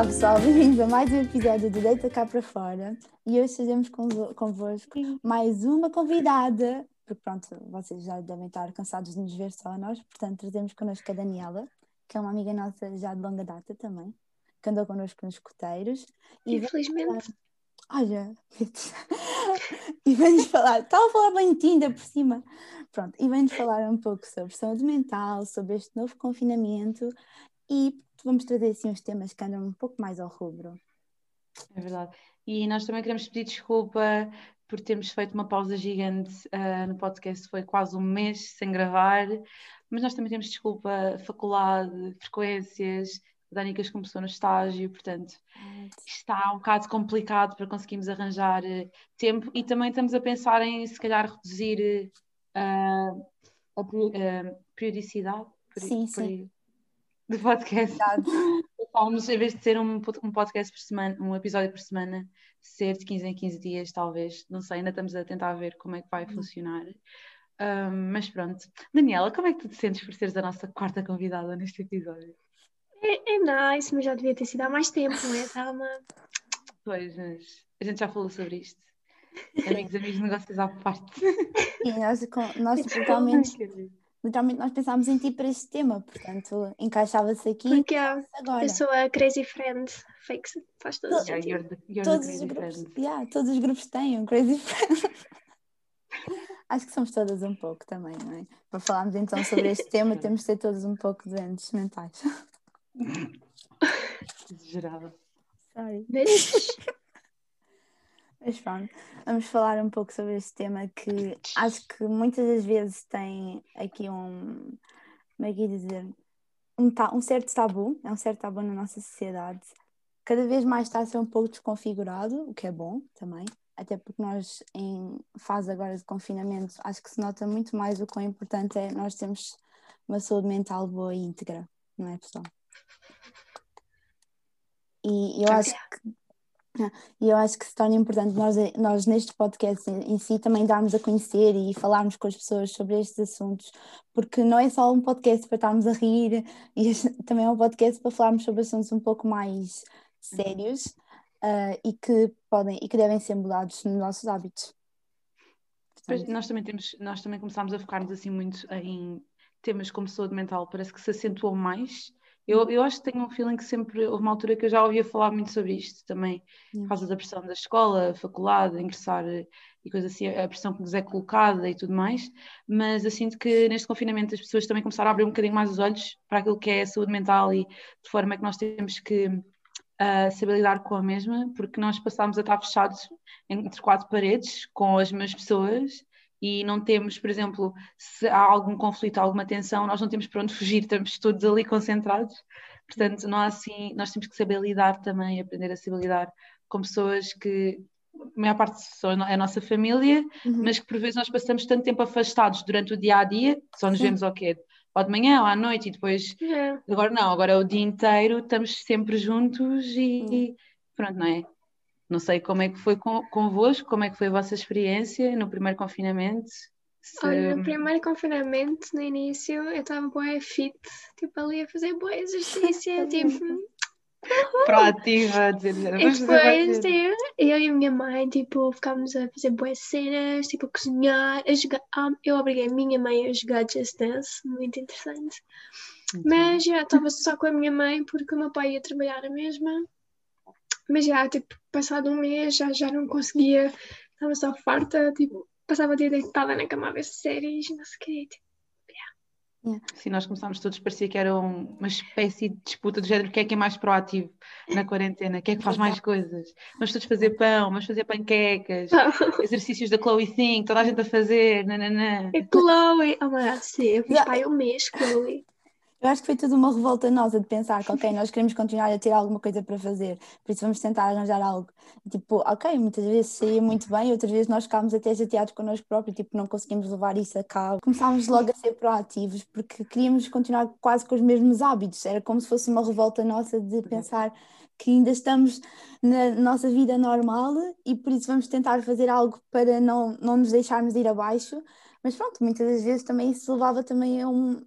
Olá pessoal, bem-vindos a mais um episódio do Deita Cá para Fora e hoje estaremos convosco mais uma convidada, porque pronto, vocês já devem estar cansados de nos ver só a nós, portanto trazemos connosco a Daniela, que é uma amiga nossa já de longa data também, que andou connosco nos coteiros. E Infelizmente. Olha, e vem-nos falar, estava a falar bem de Tinder por cima. Pronto, e vem-nos falar um pouco sobre saúde mental, sobre este novo confinamento e vamos trazer assim uns temas que andam um pouco mais ao rubro. É verdade. E nós também queremos pedir desculpa por termos feito uma pausa gigante uh, no podcast, foi quase um mês sem gravar, mas nós também temos desculpa, faculdade, frequências, que começou no estágio, portanto está um bocado complicado para conseguirmos arranjar uh, tempo e também estamos a pensar em se calhar reduzir uh, a periodicidade. Sim, sim de podcast. Estávamos, em vez de ser um, um podcast por semana, um episódio por semana, ser de 15 em 15 dias, talvez. Não sei, ainda estamos a tentar ver como é que vai uhum. funcionar. Um, mas pronto. Daniela, como é que tu te sentes por seres a nossa quarta convidada neste episódio? É, é nice, mas já devia ter sido há mais tempo, não é, Thelma? Pois, mas a gente já falou sobre isto. Amigos, amigos, negócios à parte. E nós, nós totalmente literalmente nós pensámos em ti para este tema, portanto encaixava-se aqui. Porque agora. eu sou a Crazy Friend, fake, faz todo yeah, you're the, you're todos, os grupos, yeah, todos os grupos têm um Crazy Friend. Acho que somos todas um pouco também, não é? Para falarmos então sobre este tema, temos de ser todos um pouco doentes mentais. Exagerada. Sorry. Mas pronto, vamos falar um pouco sobre este tema que acho que muitas das vezes tem aqui um, como é que ia dizer, um, um certo tabu, é um certo tabu na nossa sociedade. Cada vez mais está a ser um pouco desconfigurado, o que é bom também, até porque nós, em fase agora de confinamento, acho que se nota muito mais o quão importante é nós termos uma saúde mental boa e íntegra, não é, pessoal? E eu acho que e eu acho que se torna importante nós, nós neste podcast em, si também darmos a conhecer e falarmos com as pessoas sobre estes assuntos, porque não é só um podcast para estarmos a rir, e também é um podcast para falarmos sobre assuntos um pouco mais sérios uh, e que podem e que devem ser mudados nos nossos hábitos. Portanto, nós também temos, nós também começámos a focar-nos assim muito em temas como saúde mental, parece que se acentuou mais eu, eu acho que tenho um feeling que sempre houve uma altura que eu já ouvia falar muito sobre isto também, por causa da pressão da escola, faculdade, ingressar eh, e coisas assim, a pressão que nos é colocada e tudo mais, mas eu sinto que neste confinamento as pessoas também começaram a abrir um bocadinho mais os olhos para aquilo que é a saúde mental e de forma que nós temos que uh, saber lidar com a mesma, porque nós passámos a estar fechados entre quatro paredes com as mesmas pessoas e não temos, por exemplo, se há algum conflito, alguma tensão, nós não temos para onde fugir, estamos todos ali concentrados. Portanto, nós, assim, nós temos que saber lidar também, aprender a saber lidar com pessoas que a maior parte são a nossa família, uhum. mas que por vezes nós passamos tanto tempo afastados durante o dia a dia, só nos Sim. vemos ao quê? Ou de manhã ou à noite e depois. É. Agora não, agora é o dia inteiro, estamos sempre juntos e, uhum. pronto, não é? Não sei como é que foi convosco, como é que foi a vossa experiência no primeiro confinamento. Se... Olha, no primeiro confinamento, no início, eu estava boa fit, tipo ali a fazer boa exercício, tipo. Proativa, dizer, e depois, tipo, eu e a minha mãe, tipo, ficámos a fazer boas cenas, tipo, a cozinhar, a jogar. Ah, eu obriguei a minha mãe a jogar Just Dance, muito interessante. Então. Mas já estava só com a minha mãe porque o meu pai ia trabalhar a mesma. Mas já, tipo, passado um mês já, já não conseguia, estava só farta, tipo, passava o dia deitada na cama a ver séries, não sei o quê, tipo, Yeah. Sim, nós começámos todos, parecia que era uma espécie de disputa do género, quem é que é mais proativo na quarentena, quem é que faz mais coisas. Vamos todos fazer pão, vamos fazer panquecas, exercícios da Chloe Think, toda a gente a fazer, nananã. É Chloe, oh my God, sim, eu fiz yeah. pai um mês, Chloe. Eu acho que foi tudo uma revolta nossa de pensar que, ok, nós queremos continuar a ter alguma coisa para fazer, por isso vamos tentar arranjar algo. Tipo, ok, muitas vezes saía muito bem, outras vezes nós ficámos até chateados connosco próprios, tipo, não conseguimos levar isso a cabo. Começámos logo a ser proativos, porque queríamos continuar quase com os mesmos hábitos, era como se fosse uma revolta nossa de pensar que ainda estamos na nossa vida normal e por isso vamos tentar fazer algo para não, não nos deixarmos ir abaixo. Mas pronto, muitas das vezes também isso levava também a um,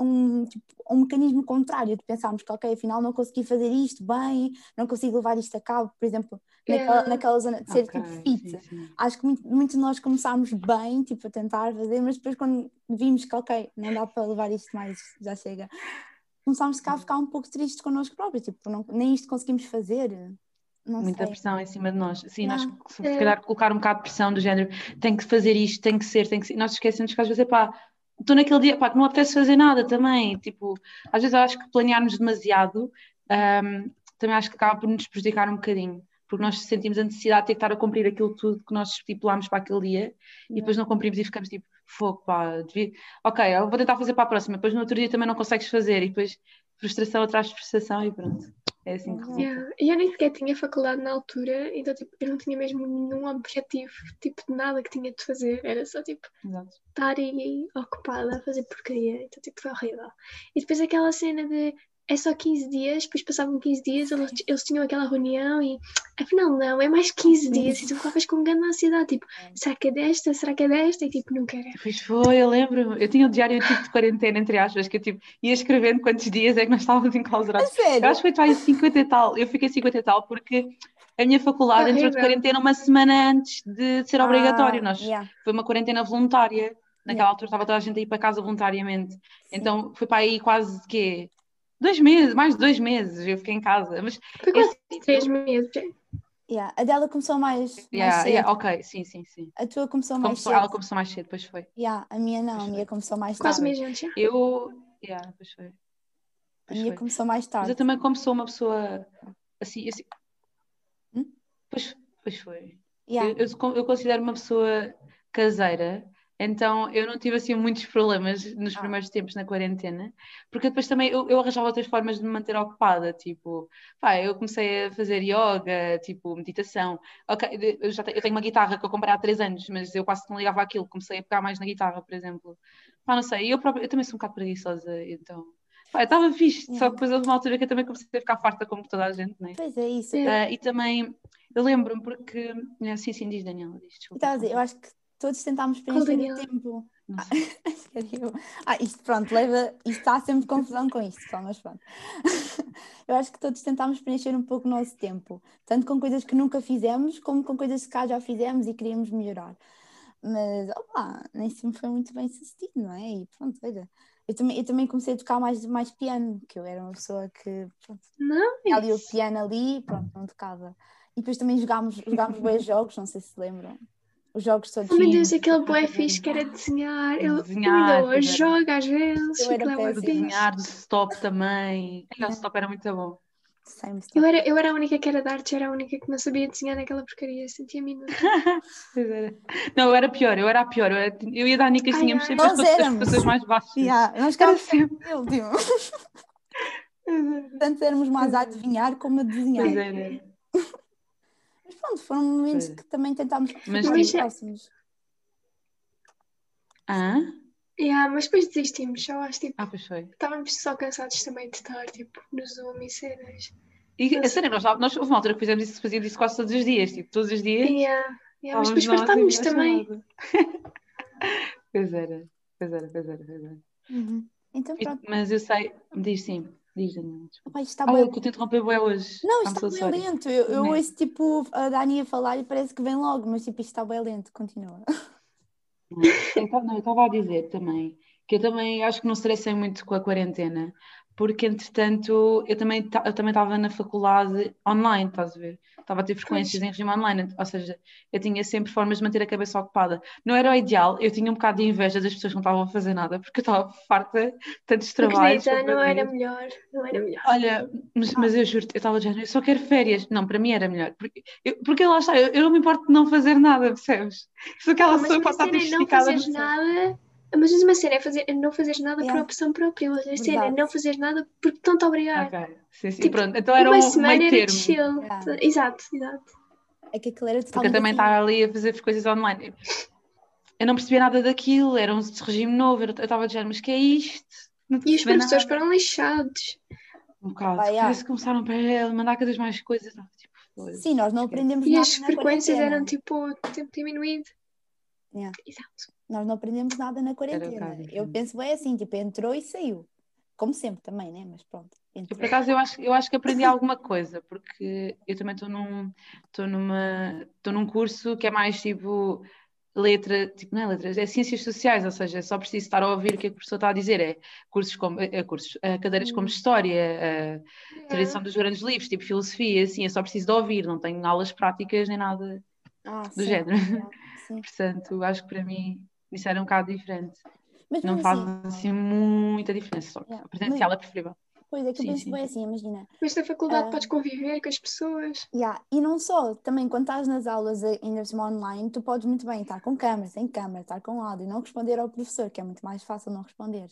um, tipo, um mecanismo contrário de pensarmos que, ok, afinal não consegui fazer isto bem, não consigo levar isto a cabo, por exemplo, naquela, Yeah. naquela zona de ser Ok, tipo fit. sim, sim. Acho que muito- muitos de nós começámos bem, tipo, a tentar fazer, mas depois quando vimos que, ok, não dá para levar isto mais, já chega, começámos cá a ficar um pouco tristes connosco próprios, tipo, não- nem isto conseguimos fazer. Não Muita sei. pressão em cima de nós. Sim, nós Yeah. se se calhar colocar um bocado de pressão do género, tem que fazer isto, tem que ser, tem que ser. Nós esquecemos que às vezes é pá, estou naquele dia, pá, que não apetece fazer nada também. Tipo, às vezes eu acho que planearmos demasiado ahm, também acho que acaba por nos prejudicar um bocadinho. Porque nós sentimos a necessidade de ter que estar a cumprir aquilo tudo que nós estipulámos para aquele dia e depois não cumprimos e ficamos tipo, fogo, pá, devia... ok, eu vou tentar fazer para a próxima, depois no outro dia também não consegues fazer e depois frustração atrás de frustração e pronto. É assim que resulta. Yeah. Eu nem sequer tinha faculdade na altura, então tipo, eu não tinha mesmo nenhum objetivo, tipo, de nada que tinha de fazer. Era só tipo Exato. estar aí ocupada a fazer porcaria. Então tipo, foi horrível. E depois aquela cena de é só 15 dias, depois passavam 15 dias, eles, eles tinham aquela reunião e afinal não, é mais 15 dias. E tu ficavas com grande ansiedade, tipo, será que é desta? Será que é desta? E tipo, não quero. Pois foi, eu lembro. Eu tinha o diário tipo de quarentena, entre aspas, que eu tipo, ia escrevendo quantos dias é que nós estávamos enclausurados. Sério? Eu acho que foi aí 50 e tal. Eu fiquei 50 e tal porque a minha faculdade entrou de Horrível. quarentena uma semana antes de ser obrigatório. Ah, Nós, yeah. Foi uma quarentena voluntária. Naquela Yeah. altura estava toda a gente a ir para casa voluntariamente. Então foi para aí quase quê? Dois meses, mais de dois meses eu fiquei em casa. Mas quase esse- 3 meses. Yeah. A dela começou mais, mais yeah, cedo. yeah, ok, sim, sim, sim. A tua começou mais Começou- cedo. ela começou mais cedo, depois foi. Yeah, a minha não, a minha começou mais Quase tarde. mês antes. já. Eu. Yeah, depois foi. A minha foi. começou mais Mas eu tarde. também, como sou uma pessoa assim. assim... Hum? Pois, pois foi. Yeah. Eu, eu, eu considero uma pessoa caseira, então eu não tive assim muitos problemas nos Ah. primeiros tempos na quarentena, porque depois também eu, eu arranjava outras formas de me manter ocupada, tipo, pá, eu comecei a fazer yoga, tipo, meditação. Ok, eu já tenho, eu tenho uma guitarra que eu comprei há três anos, mas eu quase não ligava aquilo, comecei a pegar mais na guitarra, por exemplo. Pá, não sei, eu, própria, eu também sou um bocado preguiçosa, então. Pá, estava fixe, só que depois houve uma altura que eu também comecei a ficar farta como toda a gente, né? Pois é isso. É. Ah, e também, eu lembro-me porque. ah, Sim, sim, diz Daniela, diz, desculpa. a dizer, eu acho que todos tentámos preencher o Daniela? tempo. Ah. Ah, isto pronto, leva. Isto está sempre confusão com isto, só, mas pronto. Eu acho que todos tentámos preencher um pouco o nosso tempo, tanto com coisas que nunca fizemos, como com coisas que cá já fizemos e queríamos melhorar. Mas, opá, nem sempre foi muito bem sucedido, não é? E pronto, olha. Eu também, eu também comecei a tocar mais, mais piano, que eu era uma pessoa que, pronto, Não, tinha ali o piano ali pronto, não tocava. E depois também jogámos, jogámos bem jogos, não sei se se lembram. Os jogos todos. Oh meu. Deus, aquele boé fixe que era desenhar. Eu Desenhar, ainda hoje jogo às vezes. Eu era é fixe. Desenhar de stop também. Ai, O stop era muito bom. Eu era, eu era a única que era de artes, era a única que não sabia desenhar naquela porcaria. Sentia-me. Não, eu era pior, eu era a pior. Eu, era- eu e a Dani que Ai, tínhamos sempre as éramos. posições mais baixas. Yeah, nós Era ficávamos sempre. último. Tanto éramos mais a adivinhar como a desenhar. Pois era. Mas pronto, foram momentos é. que também tentámos Mas mais próximos. Ah? yeah, mas depois desistimos, só acho tipo. Ah, pois foi. Estávamos só cansados também de estar tipo, no Zoom e cenas. E a sério, nós, nós houve uma altura que fizemos isso, fazíamos isso quase todos os dias, tipo, todos os dias. Yeah, yeah, mas depois fartámos ver a também. Pois era, pois era, pois era, pois era. Uhum. Então E- pronto. Mas eu sei, diz sim, diz Daniel. desculpa. Opa, isto está Ah, bem. eu que te interrompi bué hoje. Não, isto está bem lento. Eu, eu Né? ouço tipo a Dani a falar e parece que vem logo, mas tipo isto está bem lento. Continua. Tava- não, eu estava a dizer também que eu também acho que não estressei muito com a quarentena, porque entretanto eu também ta- eu também estava na faculdade online, estás a ver? Estava a ter frequências em regime online, ou seja, eu tinha sempre formas de manter a cabeça ocupada. Não era o ideal, eu tinha um bocado de inveja das pessoas que não estavam a fazer nada, porque eu estava farta de tantos trabalhos. Acredita, não era melhor. Não era melhor. Olha, mas, mas eu juro, eu estava género, eu só quero férias. Não, para mim era melhor. Porque, eu, porque lá está, eu, eu não me importo de não fazer nada, percebes? Sou aquela pessoa que pode estar não fazeres nada. Mas uma cena é fazer, não fazeres nada Yeah. por opção própria. Outra cena é Verdade. não fazeres nada porque estão-te a obrigar. Ok, sim, sim, Tipo, pronto. Então era uma um semana meio era termo. de chill. Yeah. Exato, exato. É que aquilo era Porque eu também estava ali a fazer as coisas online. Eu não percebia nada daquilo, era um regime novo. Eu estava de género, mas que é isto? Não E os professores nada. foram lixados. Um bocado. Pá, yeah. Que começaram para mandar cada vez mais coisas. Tipo, Sim, nós não aprendemos E nada as na frequências eram tipo tempo diminuído. Yeah. Exato. Nós não aprendemos nada na quarentena. Eu penso bem assim, tipo, entrou e saiu. Como sempre também, né? Mas pronto. Eu, entrou. por acaso, eu acho, eu acho que aprendi alguma coisa, porque eu também estou num, estou numa, estou num curso que é mais tipo letra, tipo, não é letras, é ciências sociais, ou seja, só preciso estar a ouvir o que a professora está a dizer, é cursos como, é, cursos, é, cadeiras como história, é, tradição dos grandes livros, tipo filosofia, assim, eu só preciso de ouvir, não tenho aulas práticas nem nada Ah, do sim, género. yeah, sim. Portanto, acho que para mim isso era um bocado diferente. Mas Não faz assim, assim muita diferença, só que Yeah. a presencial é preferível. pois é que eu Sim, penso sim. bem assim, imagina. Mas na faculdade Ah. podes conviver com as pessoas. Yeah. E não só, também quando estás nas aulas eh, ainda online, tu podes muito bem estar com câmera, sem câmera, estar com áudio, não responder ao professor, que é muito mais fácil não responder.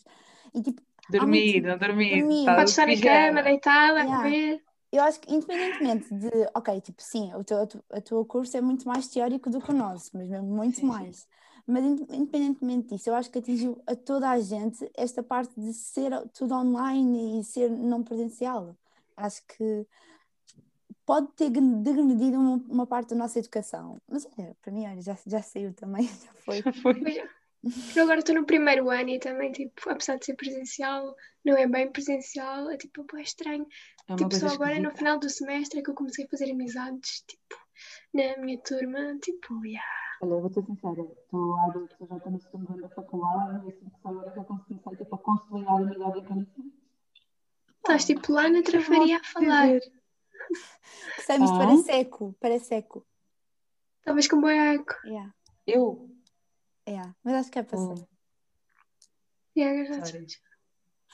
E tipo, Dormir, muito- não dormir, dormir, estar Podes estar pijama. cama, deitada, Yeah. a comer. Eu acho que independentemente de, ok, tipo, sim, o teu, a tu- a tua curso é muito mais teórico do que o nosso, mas mesmo muito Sim, sim. mais. Mas inde- independentemente disso, eu acho que atingiu a toda a gente esta parte de ser tudo online e ser não presencial. Acho que pode ter degredido uma, uma parte da nossa educação. Mas olha, para mim, olha, já, já saiu também, já foi. Foi. Eu agora estou no primeiro ano e também, tipo, apesar de ser presencial, não é bem presencial, é tipo, pô, é estranho. É tipo, só agora no esquisita. final do semestre é que eu comecei a fazer amizades, tipo, na minha turma, tipo, yeah. Olha, vou ser sincera, estou há dois, eu já estou no segundo ano da faculdade e assim que só agora que eu consegui começar tipo, a consolidar a amizade em condições. Estás tipo lá na trafaria a falar. Isto Ah? parece eco, parece eco. Estavas com boiaco. Yeah, Eu? Yeah. Mas acho que é para Oh, ser. Yeah, sorry.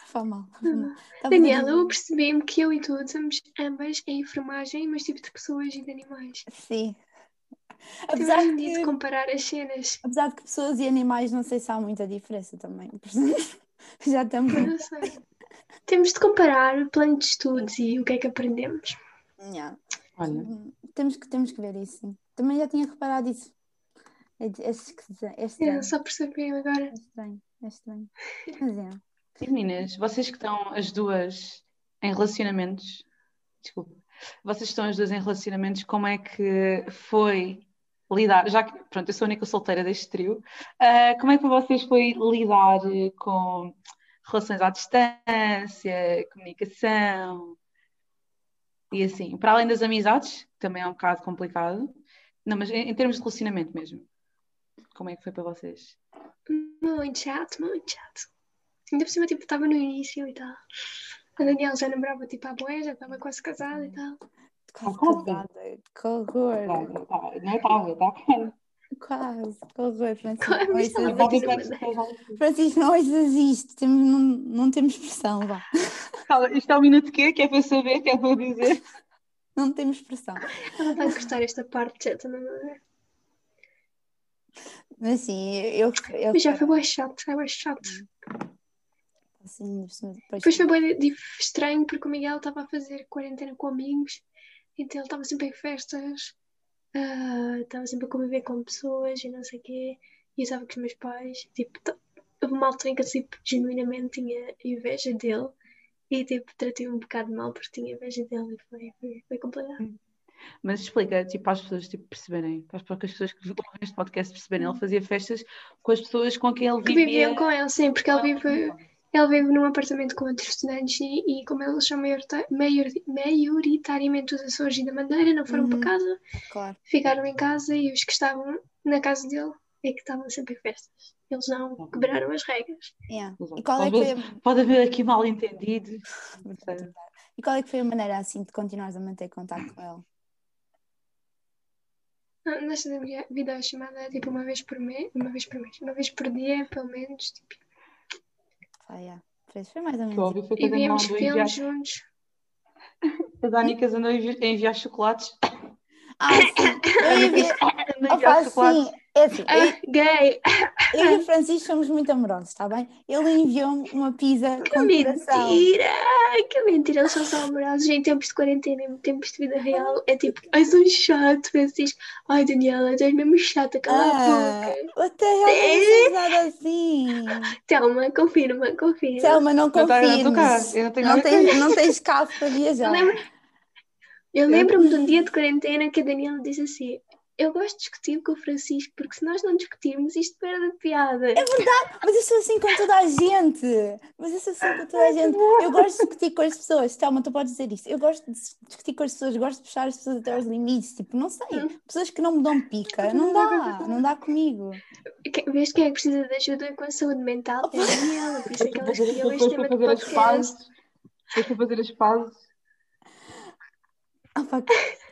Faz mal. a Daniela, eu percebi-me que eu e tu somos ambas em enfermagem, mas tipo de pessoas e de animais. Sim. Apesar de que, comparar as cenas. apesar de que pessoas e animais não sei se há muita diferença também. Já estamos. Mas não sei. Temos de comparar o plano de estudos e o que é que aprendemos. Yeah. Olha, Temos, que, temos que ver isso. Também já tinha reparado isso. É, é, esquisito, é estranho. É, só percebi agora. É estranho. É estranho. Mas é. e meninas, vocês que estão as duas em relacionamentos, desculpa, vocês estão as duas em relacionamentos, como é que foi lidar, já que, pronto, eu sou a única solteira deste trio, ah, como é que para vocês foi lidar com relações à distância, comunicação e assim, para além das amizades, que também é um bocado complicado, não, mas em, em termos de relacionamento mesmo, como é que foi para vocês? Muito chato, muito chato. Ainda por cima, tipo, estava no início e tal. A Daniela já namorava, tipo, a boia, já estava quase casada e tal. Quase casada. Que horror. Tá, tá, não estava, tá? Quase. Que horror, Francisco. Estava Francisco, não ouças isto. Temos, não, não temos pressão, vá. Isto é um minuto que que é para saber, que é para dizer. Não temos pressão. Ela vai cortar esta parte já é? Mas sim, eu. eu Mas já foi bem chato, foi bem chato. assim, depois, Depois foi bem estranho porque o Miguel estava a fazer quarentena com amigos, então ele estava sempre em festas, ah, estava sempre a conviver com pessoas e não sei o quê, e eu estava com os meus pais. Tipo, houve uma altura em que eu tipo, genuinamente tinha inveja dele e tipo, tratei um bocado mal porque tinha inveja dele e foi, foi, foi complicado. Mas explica, tipo, para as pessoas tipo, perceberem, para as poucas pessoas que ouvem este podcast perceberem, ele fazia festas com as pessoas com quem ele Que vivia. viviam com ele, sim, porque ele vive, ele vive num apartamento com outros estudantes e, e como eles são maiorita- maior- maioritariamente os Açores e da Madeira, não foram Uhum. para casa, Claro. ficaram em casa e os que estavam na casa dele é que estavam sempre em festas. Eles não quebraram as regras. Yeah. E qual é que foi Pode haver aqui mal entendido. E qual é que foi a maneira assim de continuares a manter contato com ele? Nesta vi- videochamada, tipo, uma vez por mês, uma vez por mês, uma vez por dia, pelo menos, tipo, Ah, yeah. Foi- mais ou menos. óbvio foi e a víamos a enviar, filmes juntos. as Anicas andou a envi- a enviar chocolates. Ah, sim. Eu a Opa, sim. É assim, eu, Ah, gay! eu e o Francisco somos muito amorosos, está bem? Ele enviou-me uma pizza Que com coração. mentira! Que mentira! Eles só são amorosos em tempos de quarentena, em tempos de vida real. É tipo, ai, sou chato, Francisco. Ai, Daniela, tu és mesmo chata, cala a Ah, boca. até ela não nada assim. Telma, confirma, confirma. Selma, não tá- não confirmes. eu não tens, não tens carro para Eu viajar. Eu lembro-me de um dia de quarentena que a Daniela disse assim: eu gosto de discutir com o Francisco, porque se nós não discutirmos, isto perde a piada. É verdade, mas eu sou assim com toda a gente. Mas eu sou assim com toda a gente. Eu gosto de discutir com as pessoas. Thelma, tu podes dizer isso. Eu gosto de discutir com as pessoas, gosto de puxar as pessoas até aos limites. Tipo, não sei. Pessoas que não me dão pica. Não dá, não dá comigo. Vês quem é que precisa de ajuda com a saúde mental? É a Daniela, por isso é que ela escolheu este tema de fazer as podcast. para fazer as pazes. Ah, pá,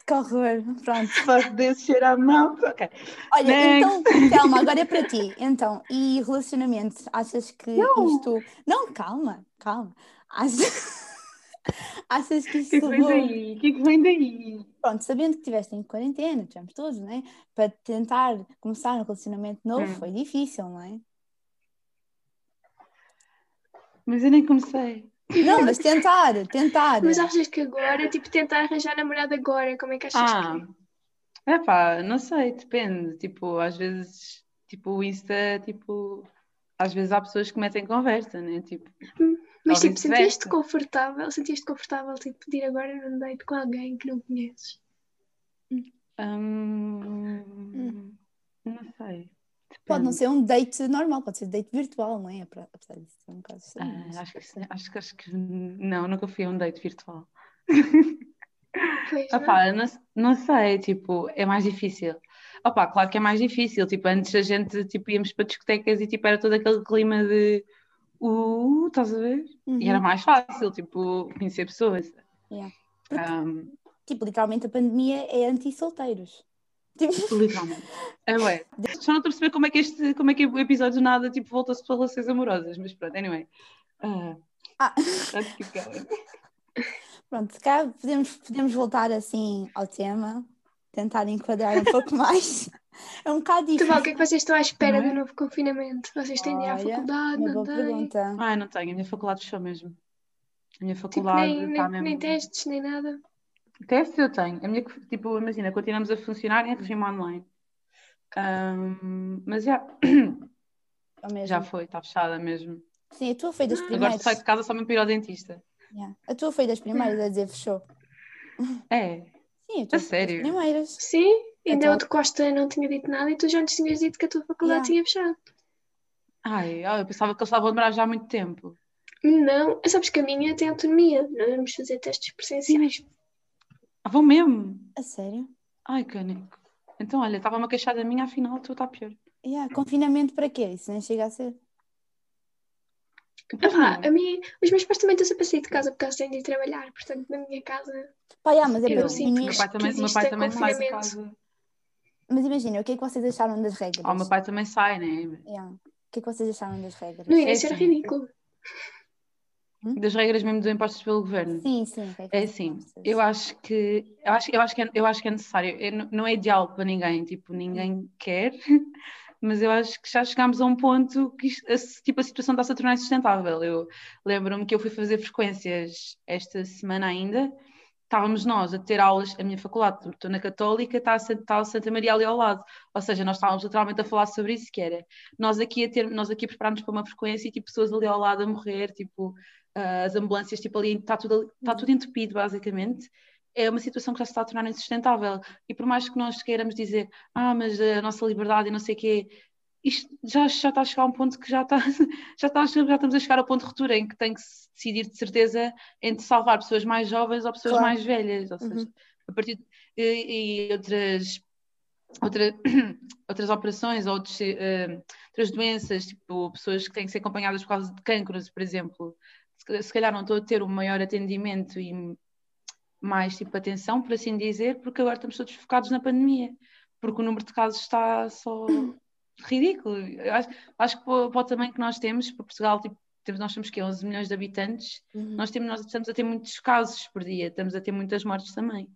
que, horror. Pronto. Desse cheiro à mão. Ok. Olha, Next. então, Thelma, agora é para ti. Então, e relacionamentos? Achas que Não. isto. Não, calma, calma. Achas, Achas que O isto que é que vem daí? O que é que vem daí? Pronto, sabendo que estiveste em quarentena, tivemos todos, não é? Para tentar começar um relacionamento novo Hum. foi difícil, não é? Mas eu nem comecei. Não, mas tentar, tentar. Mas achas que agora, tipo, tentar arranjar namorado agora, como é que achas Ah, que é pá, não sei, depende. Tipo, às vezes, tipo, o Insta, tipo, às vezes há pessoas que metem conversa, né? Tipo, Mas ou tipo, sentiste confortável, sentiste confortável, tipo, de ir agora num date com alguém que não conheces? hum, não sei. Pode não ser um date normal, pode ser date virtual, não é? Apra- Apesar disso ser um bocado estranho. Ah, acho, que, sim, acho que acho que não, nunca fui a um date virtual. Pois, não? Opá, não, não sei, tipo, é mais difícil. Opá, claro que é mais difícil. Tipo, antes a gente tipo, íamos para discotecas e tipo, era todo aquele clima de uh, estás a ver? E era Uhum. mais fácil, tipo, conhecer pessoas. Yeah. Porque- Ahm, Tipo, literalmente a pandemia é anti-solteiros. Tipo, literalmente. É, ué. Só não estou a perceber como é que este, como é que o episódio nada tipo, volta-se para relações amorosas, mas pronto, anyway. Ah, Ah. going. pronto, cá podemos, podemos voltar assim ao tema, tentar enquadrar um pouco mais. É um bocado difícil. o que é que vocês estão à espera é? do novo confinamento? Vocês têm de ir à Olha, faculdade, não boa pergunta. Ai, não tenho, a minha faculdade fechou mesmo. A minha Tipo, faculdade nem, está nem, mesmo. nem testes, nem nada. Teste eu tenho. A minha, tipo, imagina, continuamos a funcionar em regime online. Ahm, mas já, É já foi, está fechada mesmo. Sim, a tua foi das Ah. Agora primeiras. saio de casa só mesmo para ir ao dentista. Yeah. A tua foi das primeiras a dizer fechou. É, Sim, a tua A foi sério? das primeiras. Sim, ainda Então- o de Costa não tinha dito nada e tu já antes tinhas dito que a tua faculdade Yeah. tinha fechado. ai, ai, eu pensava que eles estavam a demorar já há muito tempo. Não, sabes que a minha tem autonomia. Nós vamos fazer testes presenciais. Ah, vão mesmo? A sério? Ai, canico. Então, olha, estava-me a queixar da minha, afinal, tu está pior. Yeah. Confinamento para quê? Isso nem chega a ser. Ah, não. a mim, os meus pais também estão sempre a sair de casa porque eles têm de ir trabalhar. Portanto, na minha casa, Pá, yeah, mas é Eu, para sim, o pai também, o meu pai é também sai de casa. Mas imagina, o que é que vocês acharam das regras? Ah, o meu pai também sai, né? Yeah. O que é que vocês acharam das regras? no início É era assim. ridículo. Das regras mesmo do impostos pelo governo. Sim, sim. É assim, eu acho que eu acho, eu acho que é, eu acho que é necessário. Eu não- não é ideal para ninguém, tipo, ninguém quer, mas eu acho que já chegámos a um ponto que isto- a, tipo, a situação está-se a tornar insustentável. Eu lembro-me que eu fui fazer frequências esta semana ainda, estávamos nós a ter aulas, a minha faculdade, estou na Católica, está está a Santa Maria ali ao lado, ou seja, nós estávamos literalmente a falar sobre isso, que era nós aqui a ter, nós aqui a preparar-nos para uma frequência e tipo, pessoas ali ao lado a morrer, tipo, ah, as ambulâncias, tipo, ali, está tudo, está tudo entupido, basicamente. É uma situação que já se está a tornar insustentável. E por mais que nós queiramos dizer, ah, mas a nossa liberdade e não sei o quê, isto já, já está a chegar a um ponto que já, está, já, está, já estamos a chegar ao ponto de ruptura em que tem que se decidir de certeza entre salvar pessoas mais jovens ou pessoas Claro. mais velhas. Ou seja, Uhum. a partir de, e, e outras, outra, outras operações ou outros, eh, outras doenças, tipo pessoas que têm que ser acompanhadas por causa de cancros, por exemplo, se, se calhar não estou a ter um maior atendimento e mais tipo atenção, por assim dizer, porque agora estamos todos focados na pandemia, porque o número de casos está só ridículo. Eu acho, acho que para, o tamanho que nós temos, para Portugal, tipo, temos, nós temos que 11 milhões de habitantes, Uhum. nós, temos, nós estamos a ter muitos casos por dia, estamos a ter muitas mortes também.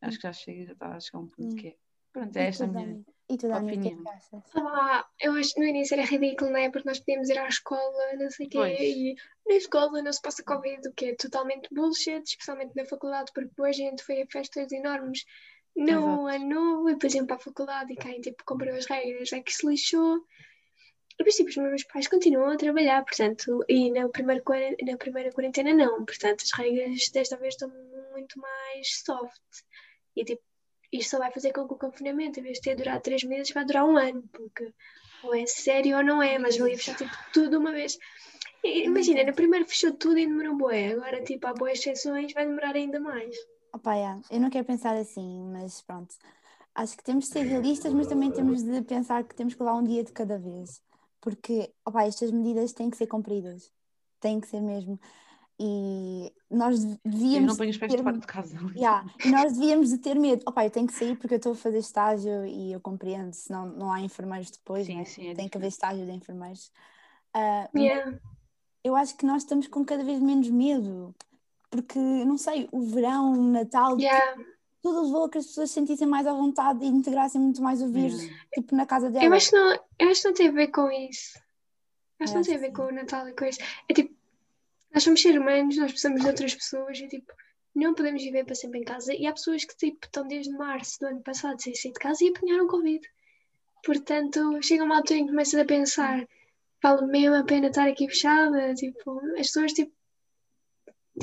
Acho que já chega, já está a chegar a um ponto Hum. que é. Pronto, E é esta a minha. E tu, Dani, o que é opinião. achas? Ah, eu acho que no início era ridículo, não é? Porque nós podíamos ir à escola, não sei o quê, Pois. e na escola não se passa Covid, o que é totalmente bullshit, especialmente na faculdade, porque depois a gente foi a festas enormes no Exato. ano novo e depois iam para a faculdade e quem tipo cumpriu as regras é que se lixou. E depois tipo, os meus pais continuam a trabalhar, portanto, e na primeira, na primeira quarentena não, portanto as regras desta vez estão muito mais soft. E tipo, isto só vai fazer com que o confinamento, em vez de ter durado três meses, vai durar um ano, porque ou é sério ou não é, mas valia fechar tipo, tudo uma vez. E, imagina, no primeiro fechou tudo e demorou boé, agora tipo, há boas exceções, vai demorar ainda mais. Opa, yeah. eu não quero pensar assim, mas pronto. Acho que temos de ser realistas, mas também temos de pensar que temos que levar um dia de cada vez. Porque, opa, estas medidas têm que ser cumpridas. Têm que ser mesmo. E nós devíamos. Eu não ponho os pés ter... fora de casa. Yeah, e nós devíamos de ter medo. Opa, eu tenho que sair porque eu estou a fazer estágio e eu compreendo, senão não há enfermeiros depois, sim, né? sim, é tem que haver estágio de enfermeiros. Uh, yeah. Eu acho que nós estamos com cada vez menos medo, porque, não sei, o verão, o Natal, yeah. tudo levou a que as pessoas se sentissem mais à vontade e integrassem muito mais o vírus, yeah. tipo na casa delas. Eu acho, que não, eu acho que não tem a ver com isso. Acho que não tem a ver com o Natal e com isso. É tipo, nós somos seres humanos, nós precisamos de outras pessoas e tipo, não podemos viver para sempre em casa. E há pessoas que tipo, estão desde março do ano passado sem sair de casa e apanharam Covid. Portanto, chega uma altura em que começas a pensar, vale mesmo a pena estar aqui fechada? Tipo, as pessoas tipo,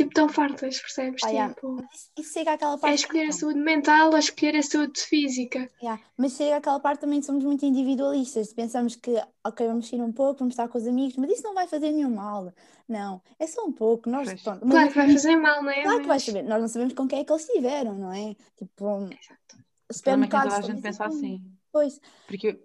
tipo tão fartas, percebes? Ah, yeah. tipo, isso chega àquela parte. É escolher a saúde mental ou escolher a saúde física. Yeah. Mas chega àquela parte também somos muito individualistas. Pensamos que, ok, vamos sair um pouco, vamos estar com os amigos, mas isso não vai fazer nenhum mal. Não, é só um pouco. Nós, pronto, claro que vai fazer mal, não é? Claro mas... que vai saber. Nós não sabemos com quem é que eles estiveram, não é? Tipo, Exato. Supermercados. Toda a gente pensa assim. Pois. Porque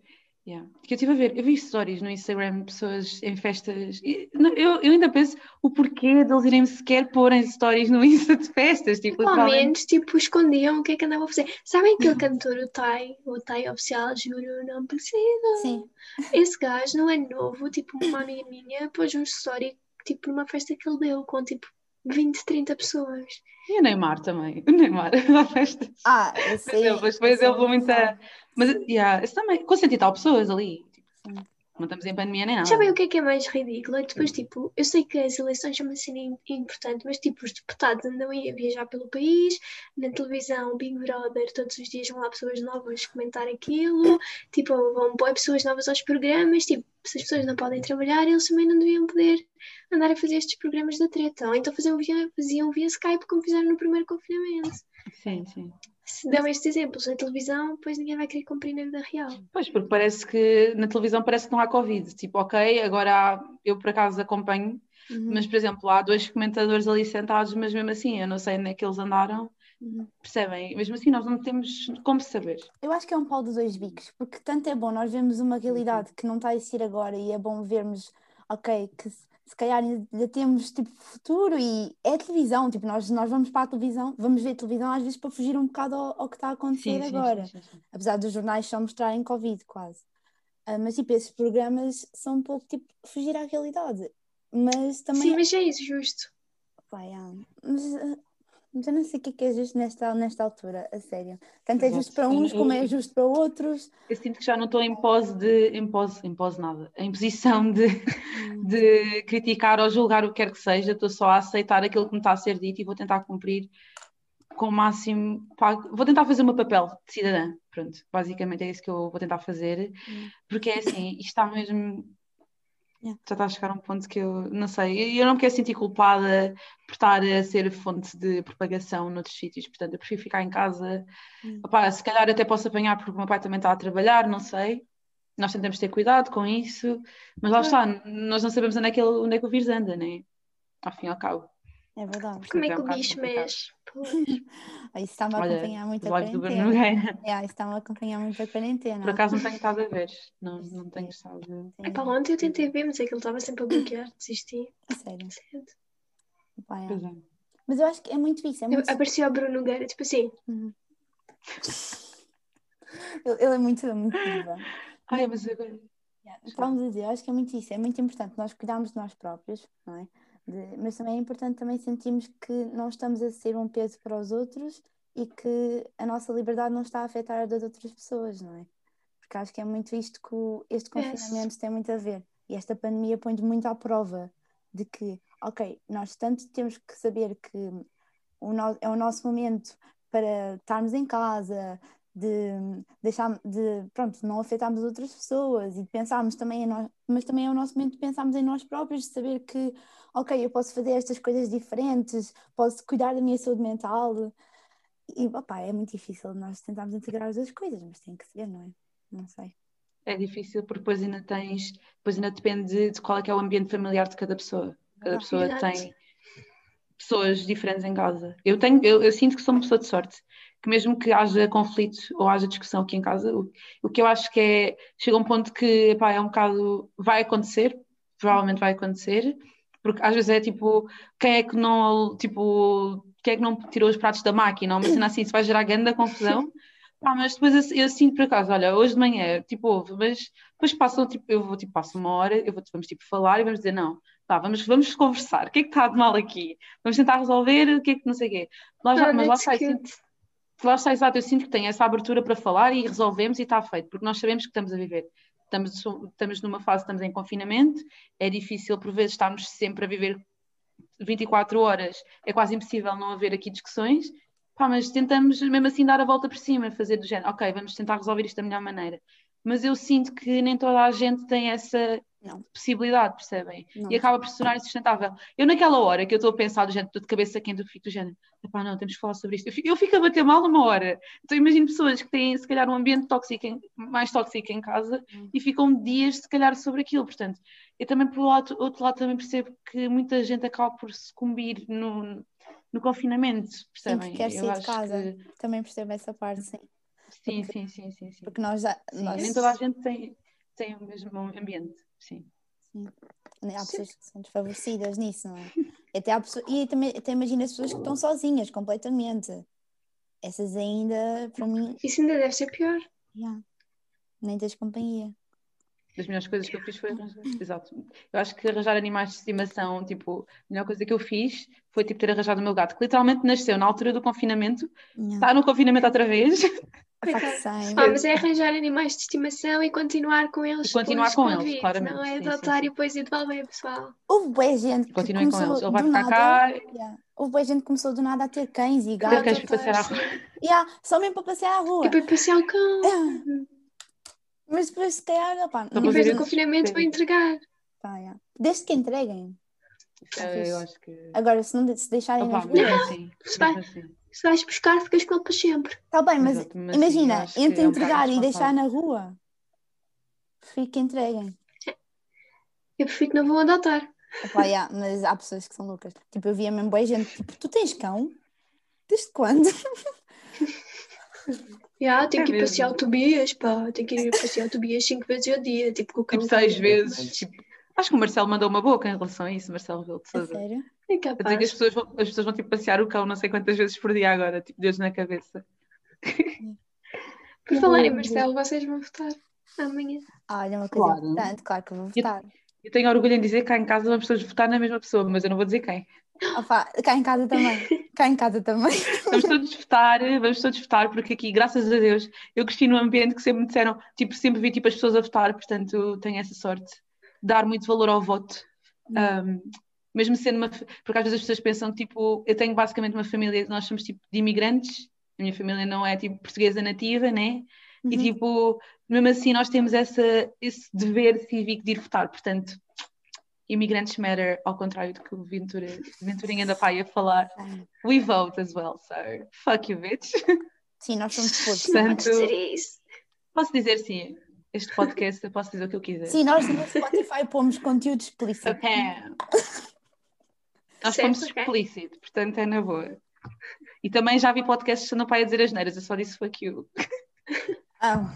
Yeah. Que eu estive a ver, eu vi stories no Instagram, pessoas em festas. Eu, eu ainda penso o porquê deles irem sequer porem stories no Insta de festas. Tipo, Pelo menos, tipo, escondiam o que é que andavam a fazer. Sabem aquele cantor, o Tai, o Tai oficial, juro, não precisa. Sim. Esse gajo não é novo, tipo, uma amiga minha pôs um story, tipo, numa festa que ele deu, com tipo 20, 30 pessoas. E o Neymar também. O Neymar na festa. Ah, eu sei. Depois, depois ele levou muita. Mas, yeah, isso também. Com 100 e tal pessoas ali. Tipo, não estamos em pandemia nem nada. Sabem o que é que é mais ridículo? É depois, tipo, eu sei que as eleições são uma cena importante, mas, tipo, os deputados andam aí a viajar pelo país, na televisão, Big Brother, todos os dias vão lá pessoas novas comentar aquilo, tipo, vão pôr pessoas novas aos programas, tipo, se as pessoas não podem trabalhar, eles também não deviam poder andar a fazer estes programas da treta. Ou então faziam via, faziam via Skype, como fizeram no primeiro confinamento. Sim, sim se dão estes exemplos na televisão, depois ninguém vai querer cumprir na vida real. Pois, porque parece que na televisão parece que não há Covid. Tipo, ok, agora há, eu por acaso acompanho, uhum. mas por exemplo, há dois comentadores ali sentados, mas mesmo assim, eu não sei onde é que eles andaram. Uhum. Percebem? Mesmo assim, nós não temos como saber. Eu acho que é um pau de dois bicos, porque tanto é bom nós vemos uma realidade que não está a existir agora e é bom vermos, ok, que se calhar ainda temos tipo futuro e é televisão, tipo, nós, nós vamos para a televisão, vamos ver televisão às vezes para fugir um bocado ao, ao que está a acontecer sim, agora. Sim, sim, Apesar dos jornais só mostrarem Covid quase. Uh, mas tipo, esses programas são um pouco tipo fugir à realidade. Mas também. Sim, mas é isso, justo. Pai, ah, mas uh, mas eu não sei o que é, que é justo nesta, nesta altura, a sério. Tanto é justo para uns como é justo para outros. Eu sinto que já não estou em pose de. em pose, em pose nada. Em posição de, de criticar ou julgar o que quer que seja. Estou só a aceitar aquilo que me está a ser dito e vou tentar cumprir com o máximo. Vou tentar fazer o meu papel de cidadã. Pronto, basicamente é isso que eu vou tentar fazer. Hum. Porque é assim, isto está mesmo Yeah. Já está a chegar a um ponto que eu não sei, eu não me quero sentir culpada por estar a ser fonte de propagação noutros sítios, portanto eu prefiro ficar em casa. Mm. Opa, se calhar até posso apanhar porque o meu pai também está a trabalhar, não sei. Nós tentamos ter cuidado com isso, mas lá está, nós não sabemos onde é que, ele, onde é que o vírus anda, né? Ao fim e ao cabo. É verdade. Como é que o bicho mexe? Isso está-me a acompanhar muito a quarentena. Yeah, isso está-me a acompanhar muito a quarentena. Por acaso não tenho estado a ver. Não, não tenho estado a ver. É para ontem eu tentei ver, mas é que ele estava sempre a bloquear, desisti. A sério? É. Mas eu acho que é muito isso. É muito... Apareceu o Bruno Nogueira, tipo assim. Uhum. ele, ele, é muito, muito viva. Ai, mas agora. Yeah, estávamos a dizer, eu acho que é muito isso, é muito importante nós cuidarmos de nós próprios, não é? De, mas também é importante também sentirmos que não estamos a ser um peso para os outros e que a nossa liberdade não está a afetar a das outras pessoas, não é? Porque acho que é muito isto que este confinamento yes. tem muito a ver. E esta pandemia põe muito à prova de que, ok, nós tanto temos que saber que o no, é o nosso momento para estarmos em casa, de deixar de pronto não afetarmos outras pessoas e de pensarmos também em nós mas também é o nosso momento de pensarmos em nós próprios de saber que ok eu posso fazer estas coisas diferentes posso cuidar da minha saúde mental E opá, é muito difícil nós tentarmos integrar as duas coisas, mas tem que ser, não é? Não sei. É difícil porque depois ainda tens, depois ainda depende de qual é que é o ambiente familiar de cada pessoa. Cada pessoa Exato. tem pessoas diferentes em casa. Eu tenho, eu, eu sinto que sou uma pessoa de sorte, que mesmo que haja conflito ou haja discussão aqui em casa, o, o que eu acho que é, chega um ponto que epá, é um bocado, vai acontecer, provavelmente vai acontecer, porque às vezes é tipo, quem é que não, tipo, quem é que não tirou os pratos da máquina, uma cena assim, isso vai gerar grande confusão. Pá, mas depois eu, eu sinto por acaso, olha, hoje de manhã, tipo, houve, mas depois passam, tipo, eu vou, tipo, passo uma hora, eu vou, vamos, tipo, falar e vamos dizer, não, tá, vamos, vamos conversar, o que é que está de mal aqui? Vamos tentar resolver, o que é que não sei o quê. Lá já, Ah, mas lá cute. sinto, lá está, exato, eu sinto que tem essa abertura para falar e resolvemos e está feito, porque nós sabemos que estamos a viver. Estamos, estamos numa fase, estamos em confinamento, é difícil por vezes estarmos sempre a viver 24 horas, é quase impossível não haver aqui discussões, pá, mas tentamos mesmo assim dar a volta por cima, fazer do género, ok, vamos tentar resolver isto da melhor maneira. Mas eu sinto que nem toda a gente tem essa Não. possibilidade, percebem? Não. E acaba por se tornar insustentável. Eu naquela hora que eu estou a pensar do género, estou de cabeça quente, eu fico do género, epá, não, temos que falar sobre isto. Eu fico, eu fico a bater mal uma hora. Então imagino pessoas que têm se calhar um ambiente tóxico em- mais tóxico em casa Hum. e ficam dias se calhar sobre aquilo. Portanto, eu também por lado, outro lado também percebo que muita gente acaba por sucumbir no, no confinamento, Sim, percebem? que quer sair de casa. que- Também percebo essa parte, sim. Sim, sim, sim, sim, sim. Porque nós já. Sim, nós, nem toda a gente tem, tem o mesmo ambiente, sim. Há pessoas que são desfavorecidas nisso, não é? E Até há pessoas, e também, até imagina as pessoas que estão sozinhas completamente. Essas ainda, para mim, Isso ainda deve ser pior. já, nem tens companhia. Das melhores coisas que eu fiz foi arranjar. Exato. Eu acho que arranjar animais de estimação, tipo, a melhor coisa que eu fiz foi tipo ter arranjado o meu gato, que literalmente nasceu na altura do confinamento, Já. está no confinamento outra vez, Ah, mas é arranjar animais de estimação e continuar com eles E continuar com eles, claramente. Não é adotar sim. e depois ir devolver, pessoal. Houve boa gente que continuem com começou eles. Ele vai do ficar cá, Yeah. Houve boa gente que começou do nada a ter cães e ter gatos. cães para passear à rua. Yeah, só mesmo para passear à rua. E para passear o cão. Mas depois, se calhar, E não- depois do confinamento vou entregar. pá, yeah. desde que entreguem. É, eu acho que. Agora, se, não, de- se deixarem Opa, nas ruas, assim, assim. Se vais buscar, ficas com ele para sempre. está bem, mas Exato, mas imagina, entre é um entregar e deixar na rua, prefiro que entreguem. Eu prefiro que não vão adotar. Opá, yeah, mas há pessoas que são loucas. Tipo, eu via mesmo boa gente, tipo, tu tens cão? Desde quando? Já, tenho É que ir mesmo. passear o Tobias, pá. Tenho que ir passear o Tobias cinco vezes ao dia. Tipo, com o cão. Tipo, seis com- vezes. Tipo, acho que o Marcelo mandou uma boca em relação a isso, Marcelo Rebelo de Sousa. sério? É A dizer que as capaz. pessoas, vão, as pessoas vão tipo, passear o cão não sei quantas vezes por dia agora, tipo, Deus na cabeça. Por falar em Marcelo, vocês vão votar amanhã. Olha, uma coisa Claro. importante, claro que eu vou votar. Eu tenho orgulho em dizer que cá em casa vamos todos votar na mesma pessoa, mas eu não vou dizer quem. Opá, cá em casa também. Cá em casa também. Vamos todos votar, vamos todos votar, porque aqui, graças a Deus, eu cresci num ambiente que sempre me disseram, tipo, sempre vi tipo, as pessoas a votar, portanto tenho essa sorte de dar muito valor ao voto. Um, mesmo sendo uma. Porque às vezes as pessoas pensam, tipo, eu tenho basicamente uma família, nós somos tipo de imigrantes, a minha família não é tipo portuguesa nativa, né? E Uhum. tipo, mesmo assim nós temos essa, esse dever cívico de ir votar, portanto, imigrantes matter, ao contrário do que o Ventura, Venturinha da Pai ia falar, we vote as well, so fuck you, bitch. Sim, nós somos todos. Portanto- dizer isso. Posso dizer sim, este podcast eu posso dizer o que eu quiser. Sim, nós no Spotify pomos conteúdo explícito. Nós Certo, fomos explícito, portanto é na boa. E também já vi podcasts não pai a dizer as neiras, eu só disse fuck you. Ah,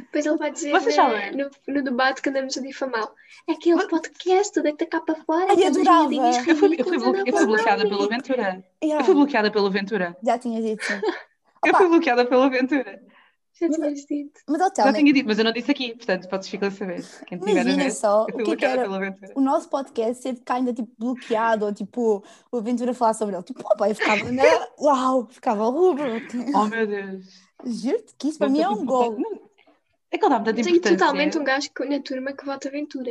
Depois ele vai dizer sabem? no, no debate que andamos a difamá-lo. É aquele podcast, tudo é que está cá para fora. Ai, adorava. Eu fui, eu fui, blo- eu fui andam bloqueada lá. pelo Ventura. Eu yeah, fui bloqueada pelo Ventura. já tinha dito. Eu Opa. fui bloqueada pelo Ventura. Já tinhas dito. Mas, ó, Já tinha dito, mas eu não disse aqui, portanto podes ficar a saber. Quem tiver a imagina ver, só eu o fui que é que era o nosso podcast ser ainda tipo bloqueado ou tipo o Aventura falar sobre ele. Tipo, opa, eu ficava, né? Uau, ficava horrível. Oh meu Deus. Juro-te que isso para mim é um gol. Não, É que ele dá muita Tenho importância. totalmente um gajo que- na turma que vota aventura.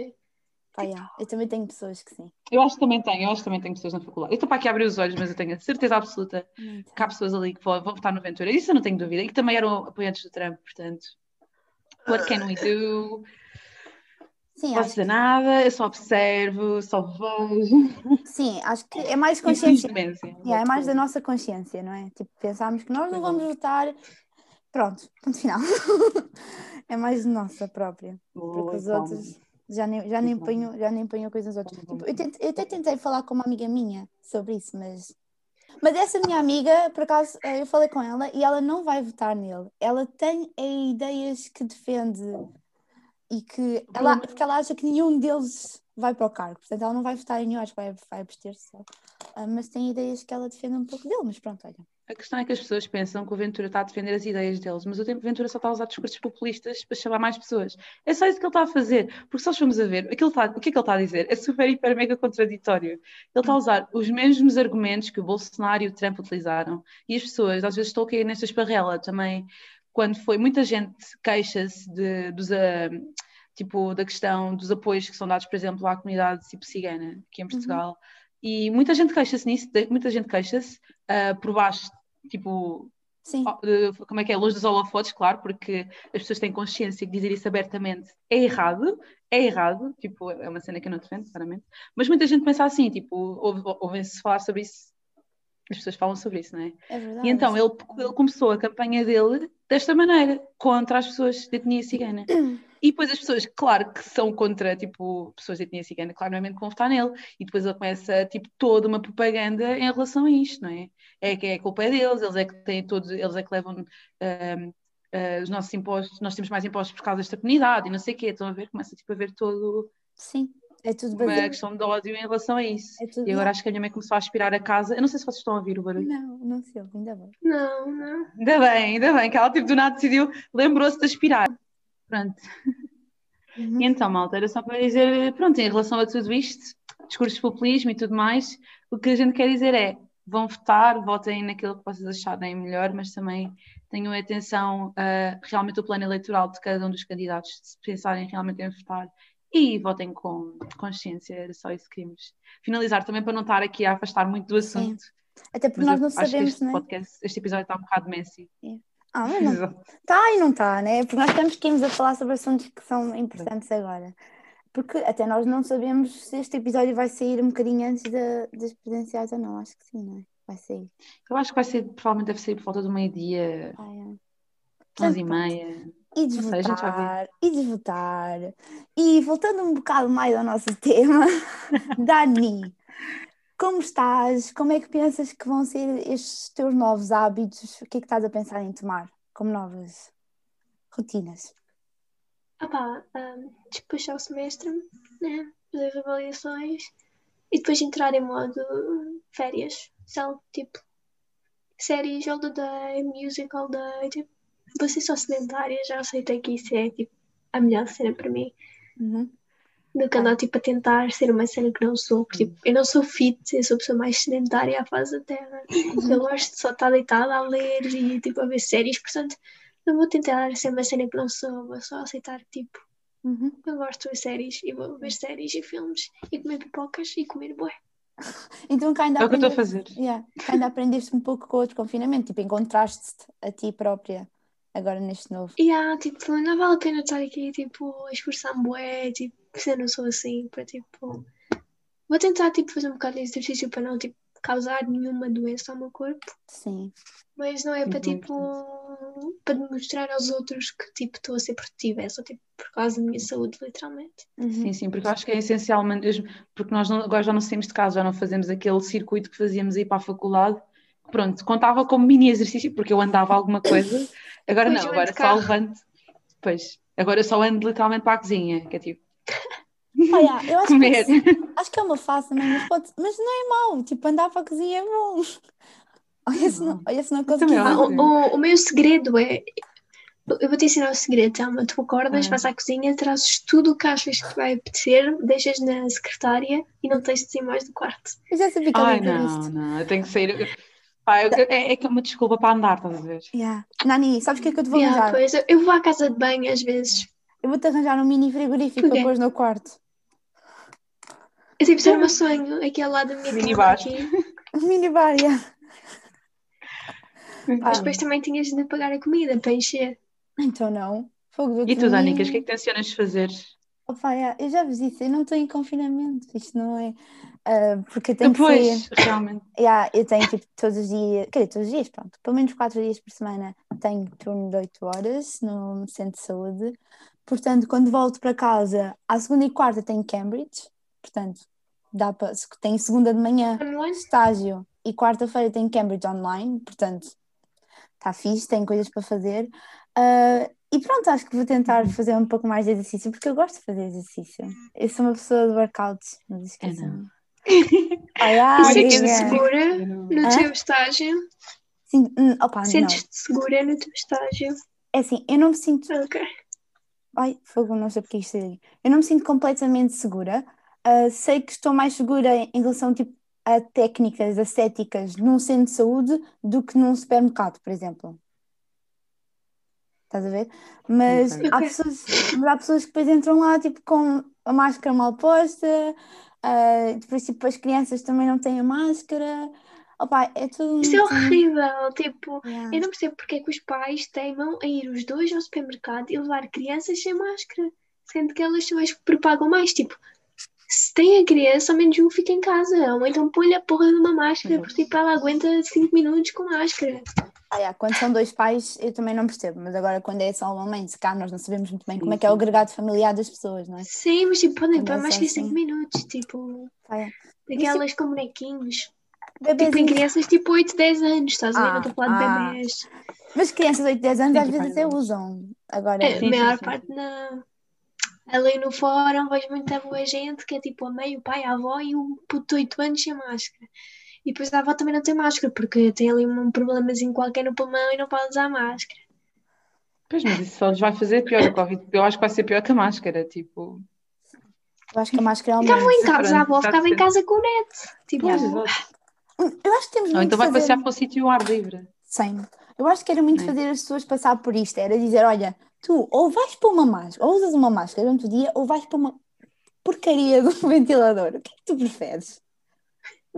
Pá, yeah, Eu também tenho pessoas que sim. Eu acho que também tenho, eu acho que também tenho pessoas na faculdade. Eu estou para aqui a abrir os olhos, mas eu tenho a certeza absoluta que há pessoas ali que vão, vão votar no Ventura. Isso eu não tenho dúvida. E que também eram apoiantes do Trump, portanto. What can we do? Sim, posso acho dizer que, nada, eu só observo, só vejo. sim, acho que é mais E consciência. Yeah, é mais da nossa consciência, não é? Tipo, pensarmos que nós não vamos votar. Pronto, ponto final. é mais nossa própria. Porque Boa, os calma. outros já nem, já nem ponho, já nem ponho coisas aos outros. Tipo, eu, tente- eu até tentei falar com uma amiga minha sobre isso, mas. Mas essa minha amiga, por acaso, eh, eu falei com ela e ela não vai votar nele. Ela tem eh, ideias que defende e que ela, porque ela acha que nenhum deles vai para o cargo. Portanto, ela não vai votar em nenhum, acho que vai, vai abster-se. Ah, mas tem ideias que ela defende um pouco dele, mas pronto, olha. A questão é que as pessoas pensam que o Ventura está a defender as ideias deles, mas o tempo Ventura só está a usar discursos populistas para chamar mais pessoas. É só isso que ele está a fazer. Porque se nós formos a ver, aquilo está- o que é que ele está a dizer? É super, hiper, mega contraditório. Ele está a usar os mesmos argumentos que o Bolsonaro e o Trump utilizaram. E as pessoas, às vezes, estão a cair nesta esparrela também. Quando foi, muita gente queixa-se de, dos, ah, tipo, da questão dos apoios que são dados, por exemplo, à comunidade tipo cigana, aqui em Portugal. E muita gente queixa-se nisso, muita gente queixa-se ah, por baixo, tipo, Sim, como é que é, longe dos holofotes, claro, porque as pessoas têm consciência que dizer isso abertamente é errado, é errado, tipo, é uma cena que eu não defendo, claramente, mas muita gente pensa assim, tipo, ouve- ouvem-se falar sobre isso, as pessoas falam sobre isso, não é? é verdade. E então ele, ele começou a campanha dele desta maneira, contra as pessoas de etnia cigana. E depois as pessoas, claro que são contra, tipo, pessoas de etnia cigana, claramente que vão votar nele. E depois ele começa, tipo, toda uma propaganda em relação a isto, não é? É que é a culpa é deles, eles é que têm todos, eles é que levam ah, os nossos impostos, nós temos mais impostos por causa desta comunidade e não sei o quê. Estão a ver? Começa, tipo, a ver todo Sim, é tudo uma baseado. questão de ódio em relação a isso. É E agora acho que a minha mãe começou a aspirar a casa. Eu não sei se vocês estão a ouvir o barulho. Não, não sei, ainda bem. Não, não. Ainda bem, ainda bem, que ela tipo do nada decidiu, lembrou-se de aspirar. Pronto. Uhum. Então, malta, era só para dizer, pronto, em relação a tudo isto, discursos de populismo e tudo mais, o que a gente quer dizer é, vão votar, votem naquilo que vocês acharem melhor, mas também tenham atenção realmente o plano eleitoral de cada um dos candidatos, se pensarem realmente em votar. E votem com consciência, era só isso que queríamos finalizar também para não estar aqui a afastar muito do Sim. assunto. Até porque Mas nós não sabemos, este né? podcast, este episódio está um bocado messy. Ah, mas não. Está e não está, né? Porque nós estamos aqui a falar sobre assuntos que são importantes agora. Porque até nós não sabemos se este episódio vai sair um bocadinho antes da- das presidenciais ou não. Acho que sim, não é? Vai sair. Eu acho que vai ser, provavelmente deve sair por volta do meio-dia, Ah, é. 11 Portanto, e meia. E de Não sei, a gente vai ver. votar, e de votar. E voltando um bocado mais ao nosso tema, Dani, como estás? Como é que pensas que vão ser estes teus novos hábitos? O que é que estás a pensar em tomar como novas rotinas? Ah pá, um, despachar o semestre, né? Fazer as avaliações e depois entrar em modo férias. São tipo séries all the day, music all day, tipo, vou ser só sedentária, já aceitei que isso é tipo a melhor cena para mim. Uhum. Do que andar tipo a tentar ser uma cena que não sou, porque tipo, eu não sou fit, eu sou a pessoa mais sedentária à face da terra. Eu gosto de só estar deitada a ler e tipo a ver séries, portanto não vou tentar ser uma cena que não sou, vou só aceitar tipo Uhum. eu gosto de ver séries e vou ver séries e filmes e comer pipocas e comer bué. Então cá ainda É o que eu estou a aprendeste- fazer. Yeah, cá ainda aprendeste um pouco com o desconfinamento, tipo, encontraste-te a ti própria agora neste novo. E há, tipo, não vale a pena estar aqui, tipo, a esforçar-me bué, tipo, se eu não sou assim, para, tipo... Vou tentar, tipo, fazer um bocado de exercício para não, tipo, causar nenhuma doença ao meu corpo, Sim. mas não é para, tipo, para demonstrar aos outros que, tipo, estou a ser produtiva, é só, tipo, por causa da minha saúde, literalmente. Uhum. Sim, sim, porque eu acho que é essencial mesmo, porque nós não- agora já não saímos de casa, já não fazemos aquele circuito que fazíamos aí para a faculdade. Pronto, contava como mini exercício, porque eu andava alguma coisa. Agora Pois, não, agora só levanto. Pois, agora eu só ando literalmente para a cozinha, que é tipo, Olha, eu acho que, isso- acho que é uma fase também, mas, pode, mas não é mau, tipo, andar para a cozinha é bom. Olha se não, olha se não conseguis. Ah, o, o, o meu segredo é. Eu vou te ensinar o segredo, Thelma. Tu acordas, Ah. vais à cozinha, trazes tudo o que achas que te vai apetecer, deixas na secretária e não tens de sair mais do quarto. Eu já sabia que Ai, não, isto. não, eu tenho que sair. eu- Pá, eu- é, é que é uma desculpa para andar, estás a ver? Yeah. Nani, sabes o que é que eu te vou Yeah, arranjar? pois, eu, eu vou à casa de banho às vezes. Eu vou-te arranjar um mini frigorífico para pôr no quarto. Eu tipo, isso era o meu sonho, aqui ao lado da minha Mini cama bar. aqui. Um mini bar, yeah. Mas depois também tinhas de pagar a comida para encher. Então não. Fogo do E tu, Dani, o que é que tencionas fazer Opa, yeah, eu já vos disse, eu não estou em confinamento, isto não é. ah, porque eu tenho que Depois, sair. realmente. Yeah, eu tenho tipo todos os dias, quer dizer, todos os dias, pronto, pelo menos quatro dias por semana tenho turno de 8 horas no centro de saúde. Portanto, quando volto para casa, à segunda e quarta tenho Cambridge, portanto, dá para, tenho segunda de manhã Online? estágio e quarta-feira tenho Cambridge online, portanto, está fixe, tenho coisas para fazer. Ah, e pronto, acho que vou tentar Uhum. fazer um pouco mais de exercício, porque eu gosto de fazer exercício. Eu sou uma pessoa de workouts, mas esqueçam. Ai, ai, E sentes-te amiga. segura não- no teu estágio? Sim, hum, opa, não. Sentes-te segura no teu estágio? É assim, eu não me sinto. Ok. Ai, fogo, não sei porque isto é. Eu não me sinto completamente segura. Ah, sei que estou mais segura em em relação tipo, a técnicas ascéticas num centro de saúde do que num supermercado, por exemplo. Estás a ver? Mas há pessoas, mas há pessoas que depois entram lá tipo, com a máscara mal posta, ah, depois tipo, as crianças também não têm a máscara. Opa, é tudo. Isso é horrível. Tipo, Yeah. eu não percebo porque é que os pais teimam a ir os dois ao supermercado e levar crianças sem máscara, sendo que elas são as que propagam mais. Tipo, se tem a criança, ao menos um fica em casa. Ou então põe-lhe a porra de uma máscara, porque tipo, ela aguenta 5 minutos com máscara. Ah, yeah, Quando são dois pais, eu também não percebo, mas agora quando é só uma mãe, se cá nós não sabemos muito bem como é que é o agregado familiar das pessoas, não é? Sim, mas tipo, podem pôr é mais que 5 assim. minutos. Tipo, Ah, yeah. daquelas com bonequinhos. Tipo, em crianças tipo 8, 10 anos, estás a ver? Ah, estou a falar de ah. bebês. Mas crianças de 8, 10 anos Sim, às tipo, vezes até usam. Agora, É, a maior sim, parte não. Ali no fórum vejo muita boa gente que é tipo a mãe, o pai, a avó e o puto de 8 anos sem máscara. E depois a avó também não tem máscara porque tem ali um problemazinho qualquer no pulmão e não pode usar máscara. Pois, mas isso só lhes vai fazer pior o Covid. Eu acho que vai ser pior que a máscara. Tipo, eu acho que a máscara é o Ficava menos. em casa, a avó ficava em casa com o neto. Tipo, pois. Eu acho que temos Ou então vai de fazer... passear para o sítio ao ar livre. Sim. Eu acho que era muito É. fazer as pessoas passar por isto. Era dizer, olha, tu ou vais para uma máscara, ou usas uma máscara durante o dia, ou vais para uma porcaria do ventilador. O que é que tu preferes?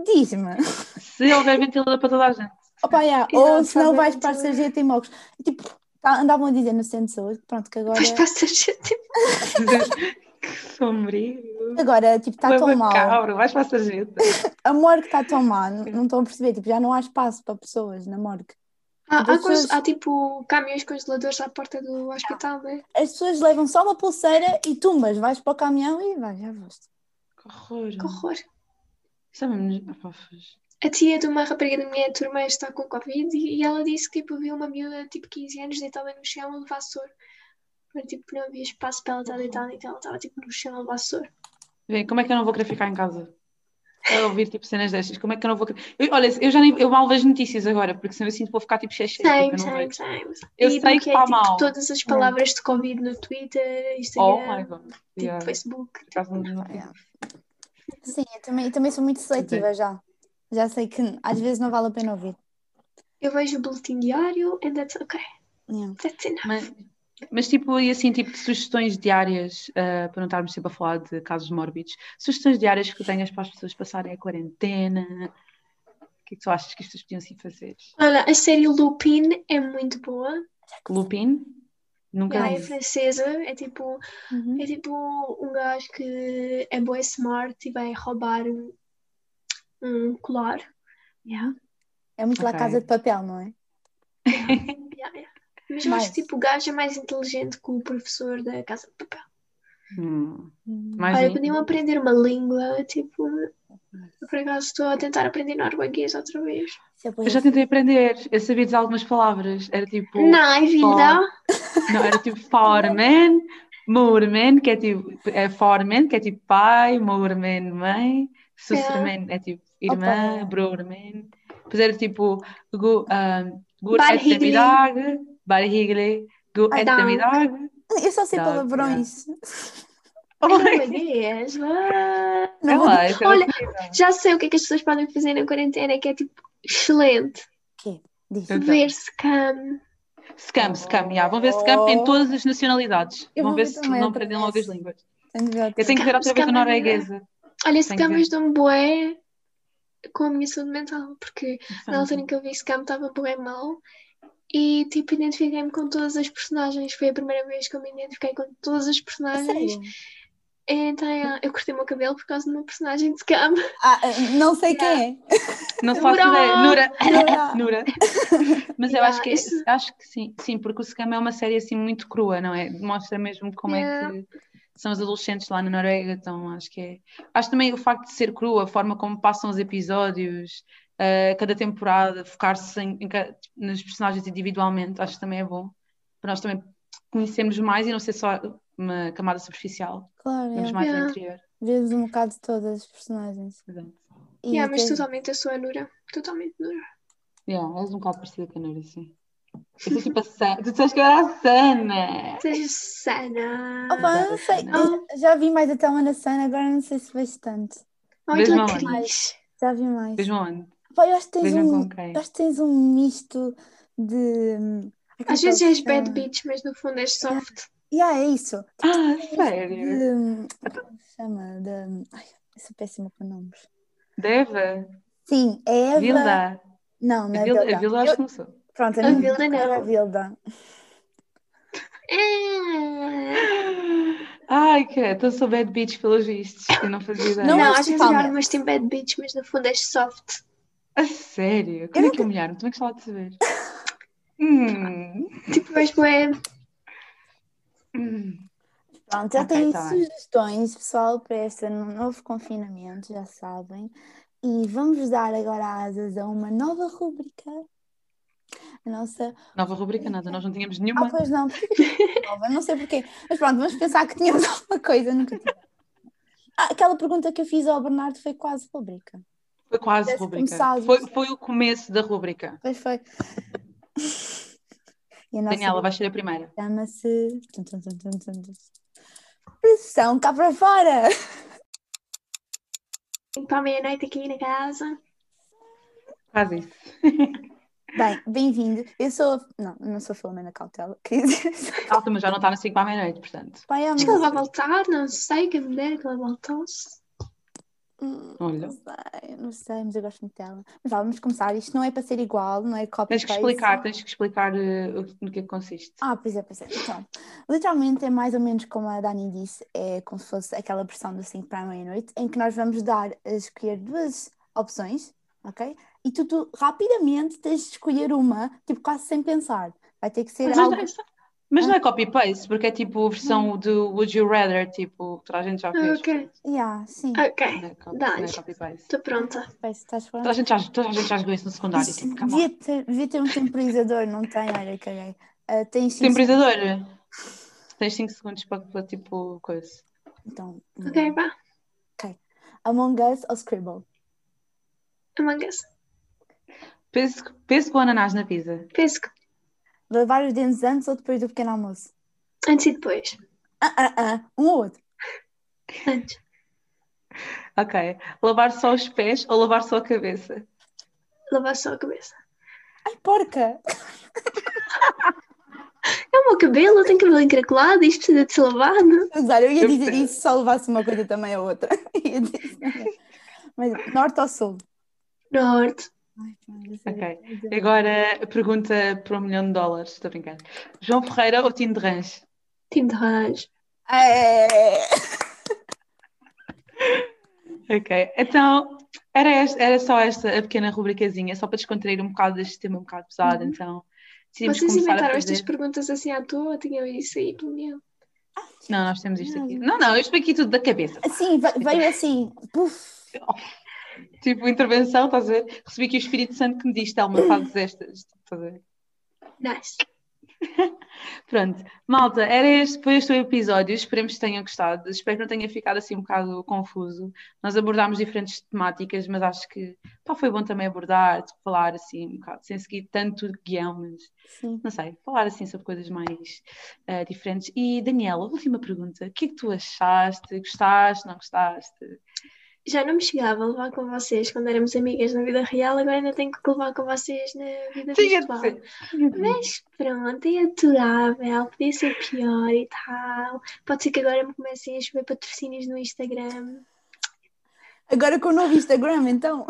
Diz-me. Se houver ventilador para toda a gente. Opa, yeah. Ou se não vais para a sarjeta em mogos. Tipo, tá- andavam a dizer no centro de saúde, pronto, que agora, depois passa a gente. Que sombrio. agora tipo, está tão mal. cabra, vais para a sarjeta. A morgue está tão má, não estão a perceber, tipo, já não há espaço para pessoas na morgue. Há, Tipo, há, pessoas- há, tipo caminhões congeladores à porta do hospital, não é? As pessoas levam só uma pulseira e tumbas, vais para o caminhão e vais, já foste. Que horror. Que horror. É foge. A tia de uma rapariga da minha turma está com Covid e, e ela disse que tipo, viu uma miúda tipo 15 anos deitada no chão a levar soro. Mas, tipo, não havia espaço para ela estar deitada, então ela estava tipo no chão a levar soro. Vê, como é que eu não vou querer ficar em casa? A ouvir tipo cenas destas, como é que eu não vou querer. Eu- olha, eu já nem eu mal vejo notícias agora, porque senão eu sinto que vou ficar tipo cheia tipo, Same, same. Eu e sei que está tipo, mal. todas as palavras de Covid no Twitter, Oh Instagram, god. tipo Yeah. Facebook. Não- Yeah. Sim, eu também, eu também sou muito seletiva já. Já sei que às vezes não vale a pena ouvir. Eu vejo o boletim diário and that's okay. Yeah. That's enough. Mas, mas tipo, e assim, tipo de sugestões diárias, ah, para não estarmos sempre a falar de casos mórbidos, sugestões diárias que tenhas para as pessoas passarem a quarentena. O que é que tu achas que as pessoas podiam assim fazer? Olha, a série Lupin é muito boa. Lupin? Nunca Ela é francesa, é tipo Uhum. É tipo um gajo que é boa smart e vai roubar um, um colar. Yeah, É muito lá Ok. casa de papel, não é? Mas eu acho Mais. que tipo, o gajo é mais inteligente que o professor da Casa de Papel. Hum, Olha, podiam aprender uma língua, tipo. eu, Por acaso estou a tentar aprender norueguês outra vez. É Eu já tentei aprender, eu sabia dizer algumas palavras. Era tipo. Não, vida! Não, era tipo formen, mormen, que é tipo. É formen, que é tipo pai, mormen, mãe, sussermen é tipo irmã, brormen. Depois era tipo. Gu, um, gur Barhigli, gu Ai, dá. Eu só sei Tá, palavrões. Norueguês! ah. Não É lá, Olha. Já sei o que é que as pessoas podem fazer na quarentena, que é tipo excelente. Diz. Então. Ver Scam. Scam, scam, yeah. Vão ver scam em Oh. todas as nacionalidades. Eu Vão ver se não aprendem logo as línguas. Tenho Eu tenho que ver outra vez a Scam é norueguesa. Olha, Scam que ajudou-me bué com a minha saúde mental, porque na altura em que eu vi Scam estava bué mal e tipo identifiquei-me com todas as personagens. Foi a primeira vez que eu me identifiquei com todas as personagens sério? Então eu cortei o meu cabelo por causa do meu personagem de Scam. Ah, não sei quem é. Não faço ideia. Nura. Nura. Nura. Mas eu Yeah, acho que, isso- acho que sim, sim, porque o Scam é uma série assim muito crua, não é? Mostra mesmo como Yeah. é que são os adolescentes lá na Noruega, então acho que é. Acho também o facto de ser crua, a forma como passam os episódios, eh, cada temporada, focar-se em, em nos personagens individualmente, acho que também é bom. Para nós também conhecermos mais e não ser só uma camada superficial, Claro, vemos é. mais Yeah. o interior. Vemos um bocado de todas as personagens. Exato. E Yeah, mas tens- totalmente a Nura. Totalmente Nura. Yeah, és um bocado parecida com a Nura, sim. Eu sou tipo a Sana. Tu disseste que eu era a Sana! Seja sana. Opa, eu não sei, já vi mais a Thelma na Sana, agora não sei se vejo tanto. Olha? Cris. Já vi mais. Vejam onde? Pá, eu acho que tens Vejam um, com quem? eu acho que tens um misto de. hum, Às é vezes és bad chama? bitch, mas no fundo és soft. Yeah, é isso. Ah, De, sério? hum, como se chama? De, ai, eu sou péssima com nomes. Deva? Sim, é Eva. Vilda? Não, não é Vilda, Vilda. a Vilda acho que não sou. Pronto, a, A minha Vilda não. era a Vilda. Ah. Ai, que então sou bad bitch pelos vistos. Eu não fazia ideia. Não Não, às vezes mas tem bad bitch, mas no fundo és soft. A sério? Como é que humilharam? Também gostava de saber. Hum. Tipo, és bué. Hum. Pronto, já Ok, têm tá bem. sugestões, pessoal, para este novo confinamento, já sabem. E vamos dar agora asas a uma nova rúbrica. A nossa. Nova rubrica, nada, nós não tínhamos Ah, nenhuma. pois não, é nova, não sei porquê. Mas pronto, vamos pensar que tínhamos alguma coisa, nunca tivemos. Ah, aquela pergunta que eu fiz ao Bernardo foi quase rúbrica. Foi quase rubrica. Foi, foi o começo da rubrica. Pois foi. E a nossa Daniela, vais ser a primeira. chama-se. Pressão cá para fora! Para a meia-noite aqui na casa. Faz isso. Bem, bem-vindo. Eu sou. Não, não sou a Filomena Cautela. Alta, mas já não está na 5 para a meia-noite, portanto. pai, Acho que ele vai voltar, não sei, que dera que ele voltasse. Hum, Olha. Não sei, não sei, mas eu gosto muito dela. Mas vá, vamos começar. Isto não é para ser igual, não é copy Tens que explicar, tens que explicar o- no que é que consiste. Ah, pois é, pois é. Então, literalmente é mais ou menos como a Dani disse, é como se fosse aquela versão do 5 para a meia-noite, em que nós vamos dar a escolher duas opções, ok? E tu, tu rapidamente tens de escolher uma, tipo quase sem pensar. Vai ter que ser Mas, algo. Mas não é copy-paste, porque é tipo a versão do Would You Rather, tipo, toda a gente já Ah, fez. ok, Yeah, sim. Não ok. é, copy, não é Dá-lhe. copy-paste. Estou pronta. Que estás Toda a gente já, toda a gente já jogou isso no secundário, Isso tipo, come on. devia ter, devia ter um temporizador, não tem? Olha, caguei. Ah, tens cinco Temporizador. Tens 5 segundos para, para tipo coisa. Então, Ok, vá. Among Us ou Scribble? Among Us. Penso, penso com o ananás na pizza. Penso que Lavar os dentes antes ou depois do pequeno almoço? antes e depois. Ah, ah, ah, um ou outro. Antes. Ok. Lavar só os pés ou lavar só a cabeça? Lavar só a cabeça. Ai, porca! É o meu cabelo, eu tenho cabelo encaracolado, isto precisa de ser lavado. Mas olha, eu ia dizer isso se só levasse uma coisa também a outra. Mas norte ou sul? Norte. Ok. Agora, pergunta para um milhão de dólares. Estou a brincar. João Ferreira ou Tino de Range? Time de rancho. É. Ok. Então, era, esta- era só esta a pequena rubricazinha, só para descontrair um bocado deste tema um bocado pesado. Então, decidimos Vocês inventaram fazer... estas perguntas assim à toa? Tinham isso aí pelo meu. Não, nós temos isto aqui. Não, não, eu expliquei tudo da cabeça. Assim, ve- veio assim. Puf. Tipo, intervenção, estás a ver? Recebi aqui o Espírito Santo que me diz, Telma, fazes estas. Estás a ver? Nice. Pronto, malta, era este, foi este o episódio. Esperemos que tenham gostado. Espero que não tenha ficado assim um bocado confuso. Nós abordámos diferentes temáticas, mas acho que pá, foi bom também abordar, falar assim um bocado, sem seguir tanto guião, mas Sim. não sei, falar assim sobre coisas mais eh, diferentes. E Daniela, última pergunta: o que é que tu achaste? Gostaste? Não gostaste? Já não me chegava a levar com vocês quando éramos amigas na vida real, agora ainda tenho que levar com vocês na vida Tinha virtual. de ser. Mas pronto, é aturável, podia ser pior e tal. Pode ser que agora me comecem a chover patrocínios no Instagram. Agora com o novo Instagram, então.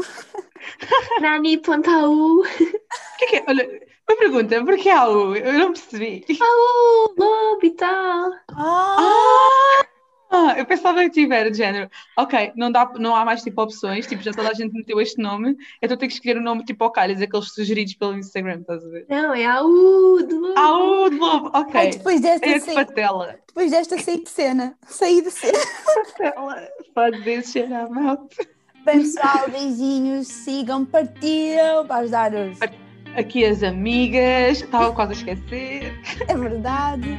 Nani.au O que é que é? Olha, uma pergunta: porquê há o? Eu não percebi. Au, lobo e tal. Ah! Ah! Ah, eu pensava que tivera de género. Ok, não, dá, não há mais tipo opções, tipo, já toda a gente meteu este nome, então tenho que escolher o um nome tipo ao calhas, aqueles sugeridos pelo Instagram, estás a ver? Não, é Aúde Lobo. Aúde Lobo, ok. Ai, depois desta É de saí, patela. depois desta saí de cena. Saí de cena. Patela. Pode dizer shut up mouth. Bem, pessoal, beijinhos, sigam, partilham para ajudar os. Aqui as amigas, estava quase a esquecer. É verdade.